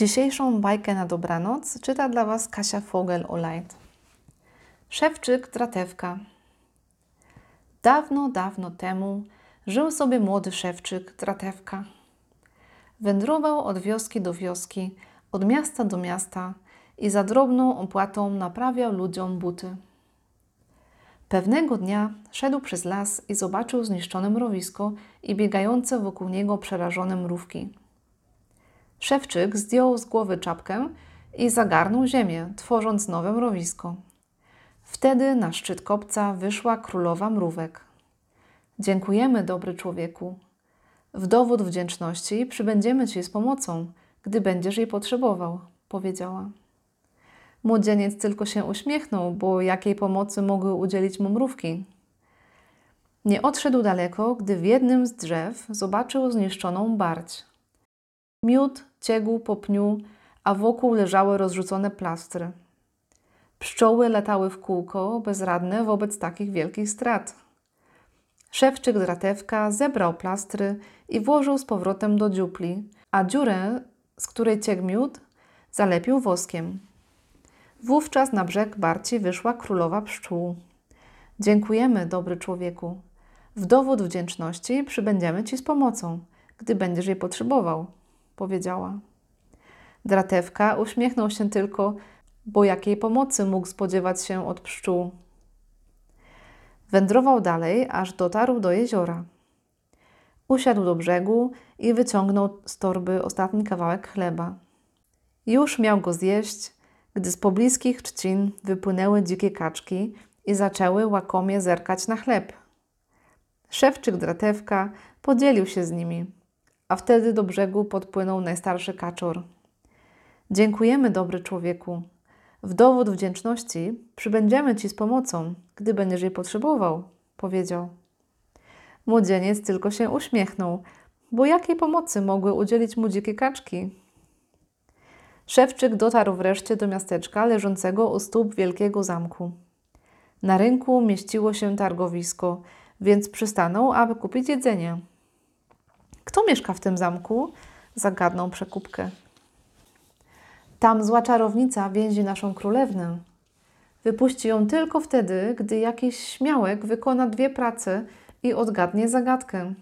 Dzisiejszą bajkę na dobranoc czyta dla Was Kasia Fogel-Olajt. Szewczyk Dratewka Dawno, dawno temu żył sobie młody szewczyk Dratewka. Wędrował od wioski do wioski, od miasta do miasta i za drobną opłatą naprawiał ludziom buty. Pewnego dnia szedł przez las i zobaczył zniszczone mrowisko i biegające wokół niego przerażone mrówki. Szewczyk zdjął z głowy czapkę i zagarnął ziemię, tworząc nowe mrowisko. Wtedy na szczyt kopca wyszła królowa mrówek. Dziękujemy, dobry człowieku. W dowód wdzięczności przybędziemy Ci z pomocą, gdy będziesz jej potrzebował, powiedziała. Młodzieniec tylko się uśmiechnął, bo jakiej pomocy mogły udzielić mu mrówki? Nie odszedł daleko, gdy w jednym z drzew zobaczył zniszczoną barć. Miód ciegł po pniu, a wokół leżały rozrzucone plastry. Pszczoły latały w kółko, bezradne wobec takich wielkich strat. Szewczyk dratewka zebrał plastry i włożył z powrotem do dziupli, a dziurę, z której ciekł miód, zalepił woskiem. Wówczas na brzeg Barci wyszła królowa pszczół. Dziękujemy, dobry człowieku. W dowód wdzięczności przybędziemy Ci z pomocą, gdy będziesz jej potrzebował, powiedziała. Dratewka uśmiechnął się tylko, bo jakiej pomocy mógł spodziewać się od pszczół. Wędrował dalej, aż dotarł do jeziora. Usiadł do brzegu i wyciągnął z torby ostatni kawałek chleba. Już miał go zjeść, gdy z pobliskich trzcin wypłynęły dzikie kaczki i zaczęły łakomie zerkać na chleb. Szewczyk Dratewka podzielił się z nimi, a wtedy do brzegu podpłynął najstarszy kaczor. Dziękujemy, dobry człowieku. W dowód wdzięczności przybędziemy Ci z pomocą, gdy będziesz jej potrzebował, powiedział. Młodzieniec tylko się uśmiechnął, bo jakiej pomocy mogły udzielić mu dzikie kaczki? Szewczyk dotarł wreszcie do miasteczka leżącego u stóp wielkiego zamku. Na rynku mieściło się targowisko, więc przystanął, aby kupić jedzenie. Kto mieszka w tym zamku? Zagadnął przekupkę. Tam zła czarownica więzi naszą królewnę. Wypuści ją tylko wtedy, gdy jakiś śmiałek wykona dwie prace i odgadnie zagadkę.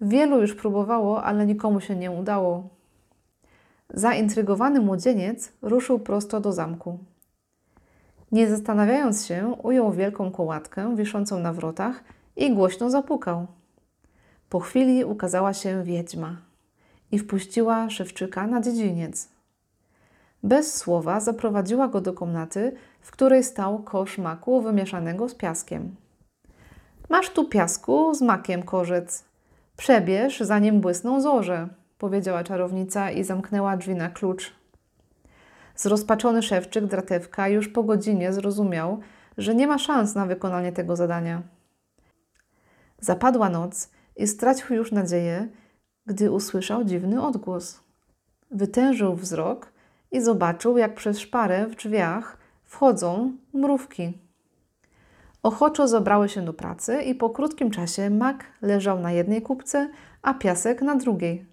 Wielu już próbowało, ale nikomu się nie udało. Zaintrygowany młodzieniec ruszył prosto do zamku. Nie zastanawiając się, ujął wielką kołatkę wiszącą na wrotach i głośno zapukał. Po chwili ukazała się wiedźma i wpuściła szewczyka na dziedziniec. Bez słowa zaprowadziła go do komnaty, w której stał kosz maku wymieszanego z piaskiem. Masz tu piasku z makiem, korzec. Przebierz, zanim błysną zorze, powiedziała czarownica i zamknęła drzwi na klucz. Zrozpaczony szewczyk Dratewka już po godzinie zrozumiał, że nie ma szans na wykonanie tego zadania. Zapadła noc i stracił już nadzieję, gdy usłyszał dziwny odgłos. Wytężył wzrok i zobaczył, jak przez szparę w drzwiach wchodzą mrówki. Ochoczo zabrały się do pracy i po krótkim czasie mak leżał na jednej kubce, a piasek na drugiej.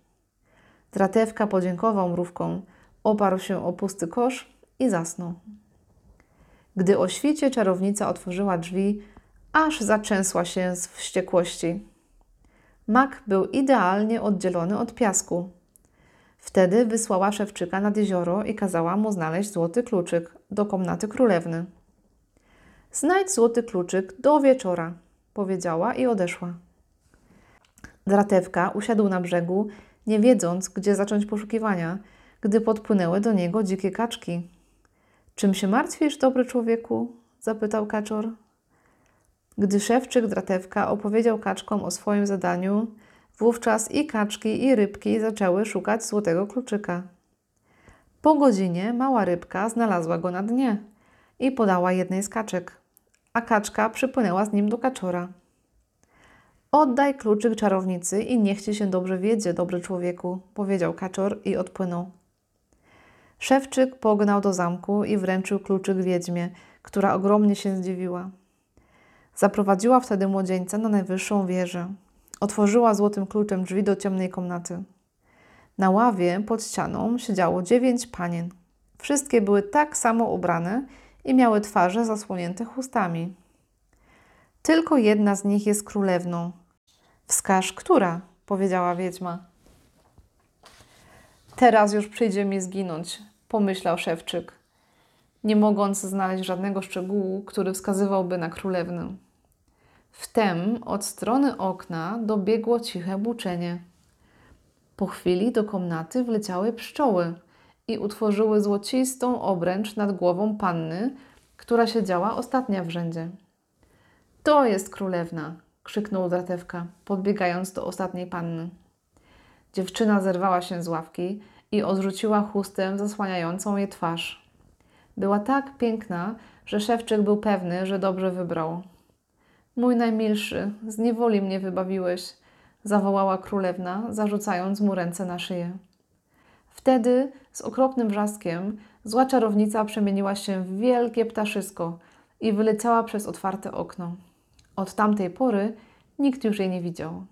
Dratewka podziękował mrówkom, oparł się o pusty kosz i zasnął. Gdy o świcie czarownica otworzyła drzwi, aż zaczęsła się z wściekłości. Mak był idealnie oddzielony od piasku. Wtedy wysłała szewczyka nad jezioro i kazała mu znaleźć złoty kluczyk do komnaty królewny. Znajdź złoty kluczyk do wieczora, powiedziała i odeszła. Dratewka usiadł na brzegu, nie wiedząc, gdzie zacząć poszukiwania, gdy podpłynęły do niego dzikie kaczki. Czym się martwisz, dobry człowieku? zapytał kaczor. Gdy szewczyk Dratewka opowiedział kaczkom o swoim zadaniu, wówczas i kaczki, i rybki zaczęły szukać złotego kluczyka. Po godzinie mała rybka znalazła go na dnie i podała jednej z kaczek, a kaczka przypłynęła z nim do kaczora. Oddaj kluczyk czarownicy i niech ci się dobrze wiedzie, dobry człowieku, powiedział kaczor i odpłynął. Szewczyk pognał do zamku i wręczył kluczyk wiedźmie, która ogromnie się zdziwiła. Zaprowadziła wtedy młodzieńca na najwyższą wieżę. Otworzyła złotym kluczem drzwi do ciemnej komnaty. Na ławie pod ścianą siedziało dziewięć panien. Wszystkie były tak samo ubrane i miały twarze zasłonięte chustami. Tylko jedna z nich jest królewną. Wskaż, która, powiedziała wiedźma. Teraz już przyjdzie mi zginąć, pomyślał szewczyk, nie mogąc znaleźć żadnego szczegółu, który wskazywałby na królewnę. Wtem od strony okna dobiegło ciche buczenie. Po chwili do komnaty wleciały pszczoły i utworzyły złocistą obręcz nad głową panny, która siedziała ostatnia w rzędzie. To jest królewna! krzyknął Dratewka, podbiegając do ostatniej panny. Dziewczyna zerwała się z ławki i odrzuciła chustę zasłaniającą jej twarz. Była tak piękna, że szewczyk był pewny, że dobrze wybrał. Mój najmilszy, z niewoli mnie wybawiłeś, zawołała królewna, zarzucając mu ręce na szyję. Wtedy z okropnym wrzaskiem zła czarownica przemieniła się w wielkie ptaszysko i wyleciała przez otwarte okno. Od tamtej pory nikt już jej nie widział.